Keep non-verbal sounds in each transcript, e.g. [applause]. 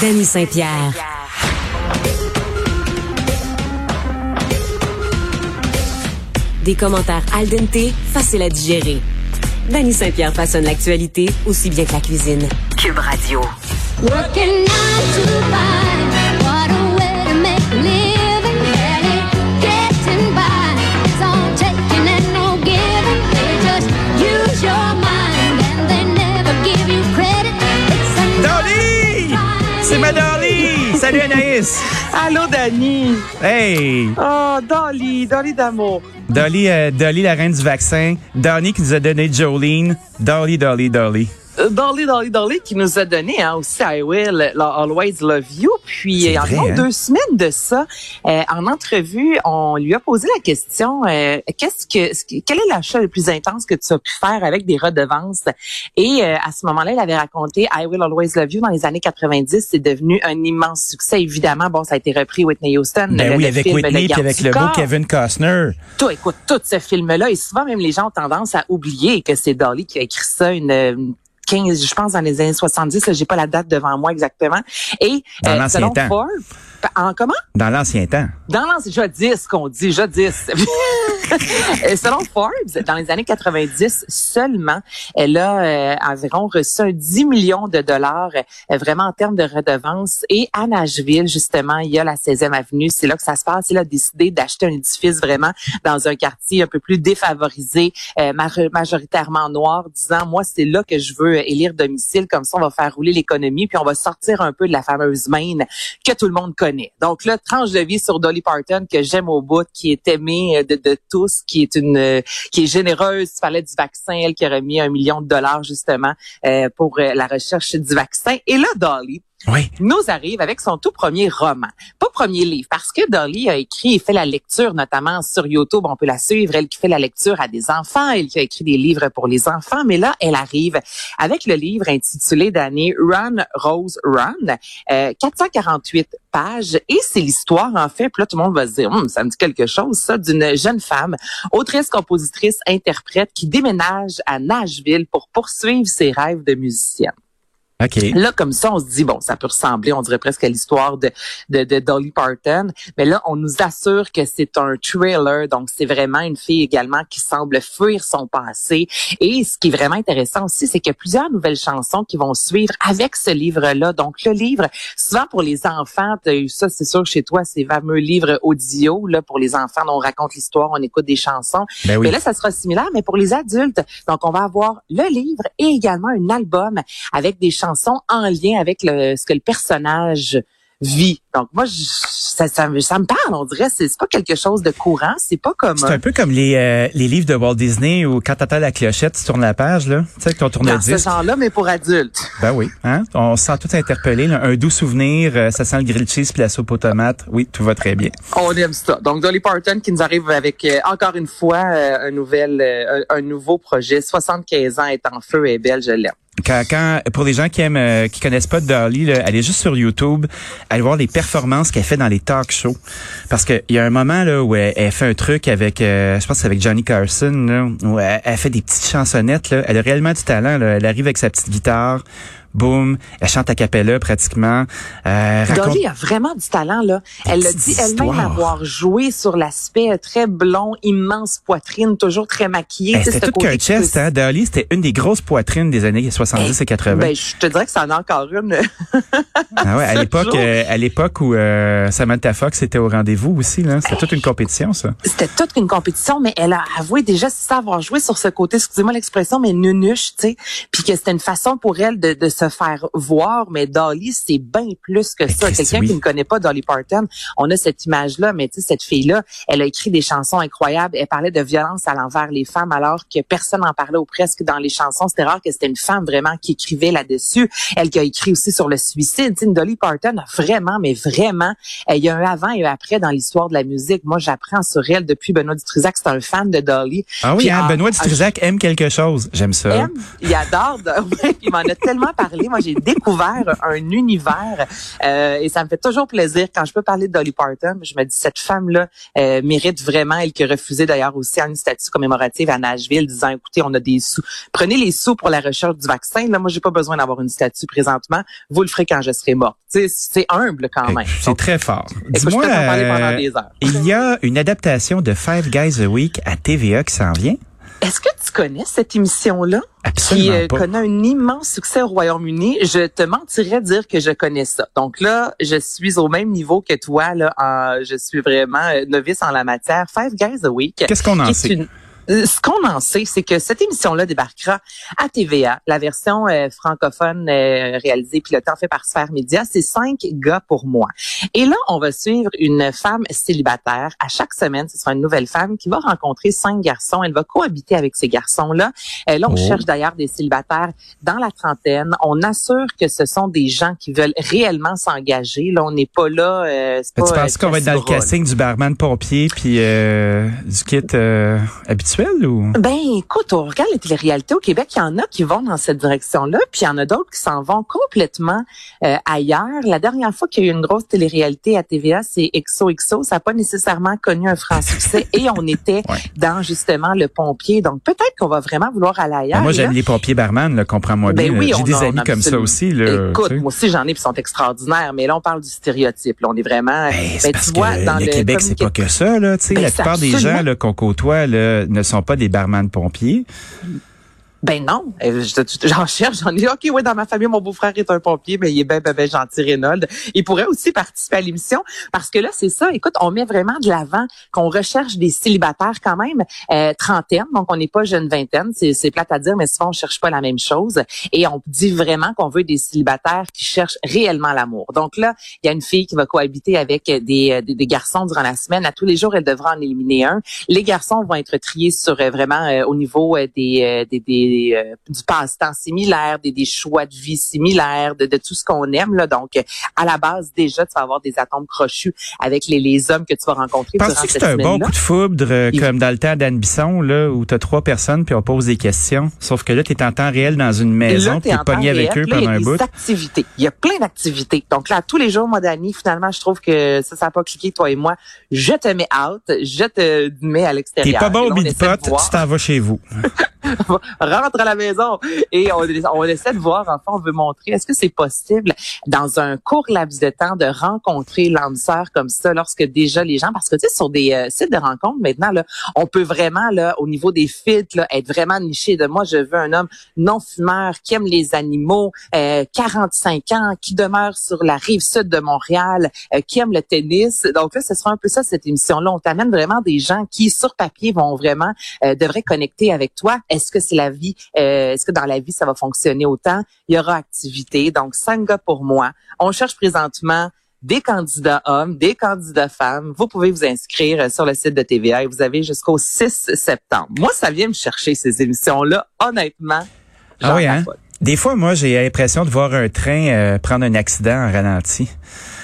Danny Saint-Pierre. Des commentaires al dente, faciles à digérer. Danny Saint-Pierre façonne l'actualité aussi bien que la cuisine. Cube Radio. Salut Anaïs! Allô, Dani. Hey! Oh, Dolly, Dolly d'amour. Dolly, euh, Dolly, la reine du vaccin. Dolly qui nous a donné Jolene. Dolly, Dolly, Dolly. Euh, Dolly, Dolly, Dolly qui nous a donné hein, aussi I Will Always Love You. Puis euh, vrai, environ hein? deux semaines de ça, euh, en entrevue, on lui a posé la question euh, qu'est-ce que quel est l'achat le plus intense que tu as pu faire avec des redevances? Et euh, à ce moment-là, il avait raconté I Will Always Love You dans les années 90. C'est devenu un immense succès. Évidemment, bon, ça a été repris Whitney Houston. Ben le- oui, le avec film Whitney puis avec le beau. Kevin Costner. Tout, écoute, tout ce film-là, et souvent même les gens ont tendance à oublier que c'est Dolly qui a écrit ça une, une 15, je pense dans les années 70, là, j'ai pas la date devant moi exactement. Et Dans l'ancien selon temps. Forbes, en comment? Dans l'ancien temps. Dans l'ancien, jadis qu'on dit, jadis. [laughs] Selon Forbes, dans les années 90 seulement, elle a euh, environ reçu un 10 millions de dollars euh, vraiment en termes de redevances. Et à Nashville, justement, il y a la 16e avenue. C'est là que ça se passe. Elle a décidé d'acheter un édifice vraiment dans un quartier un peu plus défavorisé, euh, ma- majoritairement noir, disant, moi, c'est là que je veux élire domicile. Comme ça, on va faire rouler l'économie, puis on va sortir un peu de la fameuse Maine que tout le monde connaît. Donc là, tranche de vie sur Dolly Parton que j'aime au bout, qui est aimée euh, de, tous, qui est une, euh, qui est généreuse. Tu parlais du vaccin, elle qui a remis un million de dollars justement euh, pour euh, la recherche du vaccin. Et là, Dolly, Oui. nous arrive avec son tout premier roman. Pas premier livre, parce que Dolly a écrit et fait la lecture, notamment sur YouTube, on peut la suivre, elle qui fait la lecture à des enfants, elle qui a écrit des livres pour les enfants, mais là, elle arrive avec le livre intitulé d'année Run, Rose, Run, euh, 448 pages, et c'est l'histoire, en fait, puis là, tout le monde va se dire, Hum, ça me dit quelque chose, ça, d'une jeune femme, autrice, compositrice, interprète, qui déménage à Nashville pour poursuivre ses rêves de musicienne. OK. Là, comme ça, on se dit, bon, ça peut ressembler, on dirait presque à l'histoire de, de, de Dolly Parton. Mais là, on nous assure que c'est un thriller. Donc, c'est vraiment une fille également qui semble fuir son passé. Et ce qui est vraiment intéressant aussi, c'est qu'il y a plusieurs nouvelles chansons qui vont suivre avec ce livre-là. Donc, le livre, souvent pour les enfants, tu as eu ça, c'est sûr, chez toi, ces fameux livres audio, là, pour les enfants, on raconte l'histoire, on écoute des chansons. Ben oui. Mais là, ça sera similaire, mais pour les adultes. Donc, on va avoir le livre et également un album avec des chansons en lien avec le, ce que le personnage vit. Donc, moi, je- ça, ça, me- ça me parle, on dirait. C'est pas quelque chose de courant. C'est pas comme C'est un peu comme les, euh, les livres de Walt Disney où quand t'entends la clochette, tu tournes la page, là. Tu sais, ton dans ce tourne-disque. genre-là, mais pour adultes. Ben oui. Hein? On se sent tout interpellé. là. Un doux souvenir, euh, ça sent le grilled cheese puis la soupe aux tomates. Oui, tout va très bien. On aime ça. Donc, Dolly Parton qui nous arrive avec, euh, encore une fois, un, nouvel, un nouveau projet. 75 ans est en feu et belle, je l'aime. Quand, quand, pour les gens qui aiment, euh, qui connaissent pas Dolly, là, allez juste sur YouTube, allez voir les performances qu'elle fait dans les talk shows. Parce que il y a un moment là où elle, elle fait un truc avec, euh, je pense que c'est avec Johnny Carson, là, où elle, elle fait des petites chansonnettes. Là. Elle a réellement du talent. Là. Elle arrive avec sa petite guitare. Boum, elle chante à cappella pratiquement. Euh, raconte- Dolly a vraiment du talent, là. Elle petites dit elle-même avoir joué sur l'aspect très blond, immense poitrine, toujours très maquillée. Eh, sais, c'était tout qu'un chest, hein. Dolly, c'était une des grosses poitrines des années 70 et 80. Ben, je te dirais que ça en a encore une. [laughs] ah ouais, à l'époque, euh, à l'époque où euh, Samantha Fox était au rendez-vous aussi, là. C'était toute une compétition, ça. C'était toute une compétition, mais elle a avoué déjà ça avoir joué sur ce côté, excusez-moi l'expression, mais nunuche, tu sais, puis que c'était une façon pour elle de, de se faire voir. Mais Dolly, c'est bien plus que ça. Christ, Quelqu'un oui. qui ne connaît pas Dolly Parton, on a cette image-là, mais tu sais, cette fille-là, elle a écrit des chansons incroyables. Elle parlait de violence à l'envers les femmes, alors que personne n'en parlait ou presque dans les chansons. C'était rare que c'était une femme vraiment qui écrivait là-dessus. Elle qui a écrit aussi sur le suicide. Tu sais, Dolly Parton a vraiment, mais vraiment, euh, il y a un avant et un après dans l'histoire de la musique. Moi, j'apprends sur elle depuis Benoît Dutrisac. C'est un fan de Dolly. Ah oui, Puis, hein, ah, Benoît ah, Dutrisac aime quelque chose. J'aime ça. aime, il adore. [laughs] il m'en a tellement parlé. Moi, j'ai découvert un univers euh, et ça me fait toujours plaisir quand je peux parler de Dolly Parton. Je me dis cette femme-là euh, mérite vraiment. Elle qui a refusé d'ailleurs aussi une statue commémorative à Nashville, disant écoutez, on a des sous. Prenez les sous pour la recherche du vaccin. Là, moi, j'ai pas besoin d'avoir une statue présentement. Vous le ferez quand je serai morte. C'est humble quand même. C'est très fort. Dis-moi, euh, il y a une adaptation de Five Guys a Week à TVA qui s'en vient. Est-ce que tu connais cette émission-là? qui euh, connaît un immense succès au Royaume-Uni, je te mentirais dire que je connais ça. Donc là, je suis au même niveau que toi. Là, en- je suis vraiment euh, novice en la matière. Five Guys a Week. Qu'est-ce qu'on en sait? une- Ce qu'on en sait, c'est que cette émission-là débarquera à TVA. La version euh, francophone euh, réalisée et pilotée en fait par Sphère Média, c'est cinq gars pour moi. Et là, on va suivre une femme célibataire. À chaque semaine, ce sera une nouvelle femme qui va rencontrer cinq garçons. Elle va cohabiter avec ces garçons-là. Euh, là, on Oh. cherche d'ailleurs des célibataires dans la trentaine. On assure que ce sont des gens qui veulent réellement s'engager. Là, on n'est pas là. Euh, c'est Tu pas, penses euh, qu'on va être dans le casting du barman pompier puis euh, du kit euh, ou? Ben, écoute, on regarde les téléréalités au Québec, il y en a qui vont dans cette direction-là, puis il y en a d'autres qui s'en vont complètement euh, ailleurs. La dernière fois qu'il y a eu une grosse téléréalité à TVA, c'est XOXO. Ça n'a pas nécessairement connu un franc succès et on [laughs] était Ouais. dans justement le pompier. Donc peut-être qu'on va vraiment vouloir aller ailleurs. Ben, moi, Et là, j'aime les pompiers barman, comprends-moi Ben bien. oui, J'ai des a amis comme ça aussi. Là, Écoute, tu sais. moi aussi j'en ai ils sont extraordinaires, mais là on parle du stéréotype. Là, on est vraiment. Ben, ben, parce tu vois, que dans le, Québec, c'est pas que ça. Là, tu sais. Ben, la plupart des gens qu'on côtoie là, ne sont pas des barman pompiers. Ben non, Euh, je- je- [laughs] j'en cherche, j'en ai. Ok, oui, dans ma famille, mon beau-frère est un pompier, mais il est bien, ben, ben gentil, Reynolds. Il pourrait aussi participer à l'émission parce que là, c'est ça. Écoute, on met vraiment de l'avant qu'on recherche des célibataires quand même euh, trentaine, donc on n'est pas jeune vingtaine. C'est, plate à dire, mais souvent on cherche pas la même chose. Et on dit vraiment qu'on veut des célibataires qui cherchent réellement l'amour. Donc là, il y a une fille qui va cohabiter avec des, euh, des, des garçons durant la semaine. À tous les jours, elle devra en éliminer un. Les garçons vont être triés sur euh, vraiment euh, au niveau des, euh, des, des euh, du passe-temps similaire, des, des choix de vie similaires, de, de tout ce qu'on aime là. Donc à la base déjà, tu vas avoir des atomes crochus avec les, les hommes que tu vas rencontrer Penses-tu que c'est un bon coup de foudre euh, comme dans le temps d'Anne Bisson, là, où t'as trois personnes puis on pose des questions? Sauf que là, t'es en temps réel dans une maison t'es t'es en temps pogné avec réel, eux là, il y pendant a un des bout. activités. Il y a plein d'activités. Donc là, tous les jours, moi, Dani, finalement, je trouve que ça, ça n'a pas cliqué, toi et moi. Je te mets out, je te mets à T'es l'extérieur. pas bon au voir. tu t'en vas chez vous. [laughs] rentre à la maison et on, essaie de voir, enfin, on veut montrer, est-ce que c'est possible dans un court laps de temps de rencontrer l'âme sœur comme ça lorsque déjà les gens, parce que tu sais, sur des euh, sites de rencontres maintenant, là, on peut vraiment, là, au niveau des filtres, là, être vraiment niché de moi, je veux un homme non fumeur qui aime les animaux, euh, 45 ans, qui demeure sur la rive sud de Montréal, euh, qui aime le tennis. Donc là, ce sera un peu ça, cette émission-là. On t'amène vraiment des gens qui, sur papier, vont vraiment, euh, devraient connecter avec toi. Est-ce que c'est la vie, euh, est-ce que dans la vie, ça va fonctionner autant? Il y aura activité. Donc, cinq gars pour moi. On cherche présentement des candidats hommes, des candidats femmes. Vous pouvez vous inscrire euh, sur le site de TVA et vous avez jusqu'au 6 septembre. Moi, ça vient me chercher ces émissions-là. Honnêtement, Ah oui, hein? Des fois, moi, j'ai l'impression de voir un train euh, prendre un accident en ralenti.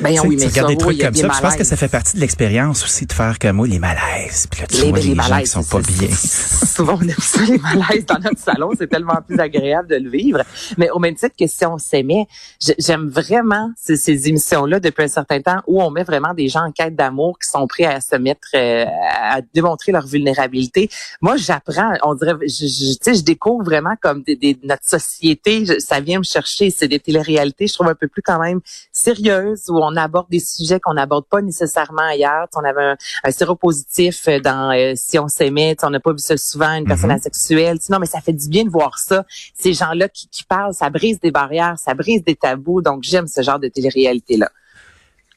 Ben oui, tu regardes des trucs comme ça. Je pense que ça fait partie de l'expérience aussi de faire comme moi les malaises. Puis là, tu les, vois les les gens malaises, qui sont pas bien. Souvent, [laughs] on aime ça, les malaises dans notre salon. C'est tellement plus agréable de le vivre. Mais au même titre que si on s'aimait, j'ai- j'aime vraiment ces, ces émissions-là depuis un certain temps où on met vraiment des gens en quête d'amour qui sont prêts à se mettre, euh, à démontrer leur vulnérabilité. Moi, j'apprends, on dirait, je, je, tu sais, je découvre vraiment comme des, des- notre société télé-réalité, je- ça vient me chercher. C'est des télé-réalités, je trouve un peu plus quand même sérieuses où on aborde des sujets qu'on n'aborde pas nécessairement ailleurs. Tu sais, on avait un, un séropositif euh, dans euh, Si on s'aimait, on n'a pas vu ça souvent, une personne Mhm. asexuelle. Tu sais, Non, mais ça fait du bien de voir ça. Ces gens-là qui, qui parlent, ça brise des barrières, ça brise des tabous. Donc j'aime ce genre de télé-réalité-là.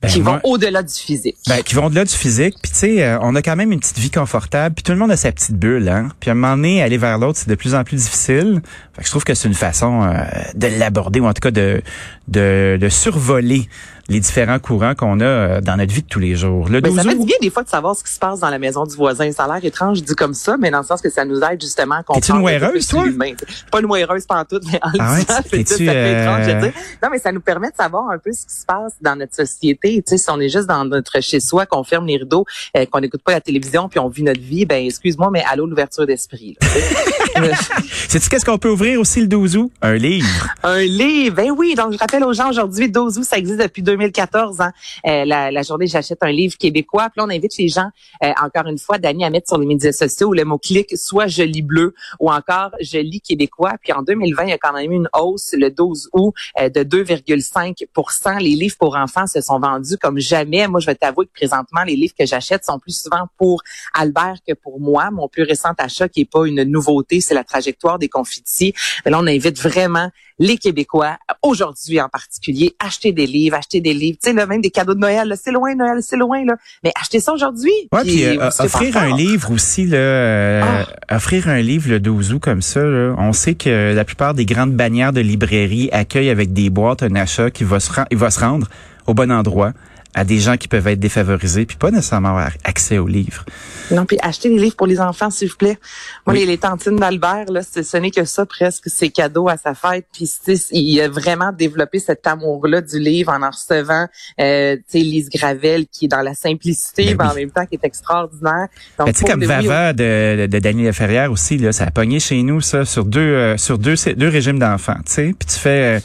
Ben, qui moi- vont au-delà du physique. Ben, qui vont au-delà du physique. Puis tu sais, euh, on a quand même une petite vie confortable. Puis tout le monde a sa petite bulle. Hein? Puis à un moment donné, aller vers l'autre, c'est de plus en plus difficile. Fait que je trouve que c'est une façon euh, de l'aborder ou en tout cas de, de, de survoler les différents courants qu'on a euh, dans notre vie de tous les jours. Le Ben, ça 12 fait du bien des fois de savoir ce qui se passe dans la maison du voisin. Ça a l'air étrange dit comme ça, mais dans le sens que ça nous aide justement à comprendre. T'es-une un peu ouaireuse, plus toi? Pas une ouaireuse pantoute, mais en Ah ouais, le disant, ça fait étrange euh, dire. Non, mais ça nous permet de savoir un peu ce qui se passe dans notre société. Tu sais, si on est juste dans notre chez-soi, qu'on ferme les rideaux, euh, qu'on n'écoute pas la télévision, puis on vit notre vie, ben excuse-moi, mais allô l'ouverture d'esprit. là, tu sais. [laughs] [laughs] sais-tu qu'est-ce qu'on peut ouvrir aussi le 12 août? Un livre. Un livre, ben oui. Donc, je rappelle aux gens aujourd'hui, 12 août, ça existe depuis 2014. Hein. Euh, la, la journée, j'achète un livre québécois. Puis là, on invite les gens, euh, encore une fois, Dani, à mettre sur les médias sociaux le mot-clic, soit je lis bleu ou encore je lis québécois. Puis en 2020, il y a quand même eu une hausse le 12 août euh, de 2,5% Les livres pour enfants se sont vendus comme jamais. Moi, je vais t'avouer que présentement, les livres que j'achète sont plus souvent pour Albert que pour moi. Mon plus récent achat, qui est pas une nouveauté, c'est la trajectoire des confitis. Mais là, on invite vraiment les Québécois, aujourd'hui en particulier, acheter des livres, acheter des livres. Tu sais, là, même des cadeaux de Noël, c'est loin, Noël, c'est loin, là. Mais achetez ça aujourd'hui. Ouais, puis euh, offrir un livre aussi là, euh, offrir un livre le 12 août comme ça, là, on sait que la plupart des grandes bannières de librairie accueillent avec des boîtes un achat qui va se il va se rendre au bon endroit à des gens qui peuvent être défavorisés puis pas nécessairement avoir accès aux livres. Non, puis acheter des livres pour les enfants, s'il vous plaît. Moi, Oui. les, les tantines d'Albert, là, c'est- ce n'est que ça presque, c'est cadeau à sa fête. Puis il a vraiment développé cet amour-là du livre en en recevant, euh, tu sais, Lise Gravel, qui est dans la simplicité, Ben mais en même temps qui est extraordinaire. Donc, Ben, tu sais comme Vava de, de Daniel Ferrière aussi là, ça a pogné chez nous ça sur deux euh, sur deux deux régimes d'enfants, tu sais. Puis tu fais euh,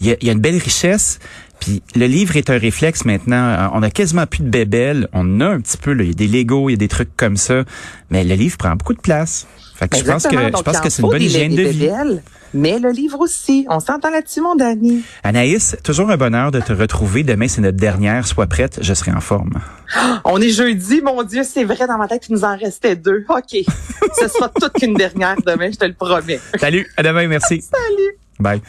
il y, a, il y a une belle richesse. Puis le livre est un réflexe maintenant. Euh, On a quasiment plus de bébelles. On a un petit peu. là. Il y a des Legos, il y a des trucs comme ça. Mais le livre prend beaucoup de place. Fait que je pense que je pense que c'est une bonne hygiène de vie. Mais le livre aussi. On s'entend là-dessus, mon Dani. Anaïs, toujours un bonheur de te retrouver. Demain, c'est notre dernière. Sois prête, je serai en forme. [gasps] On est jeudi, mon Dieu, c'est vrai, dans ma tête, il nous en restait deux. OK. Ce sera toute qu'une dernière demain, je te le promets. Salut, à demain, merci. [laughs] Salut. Bye.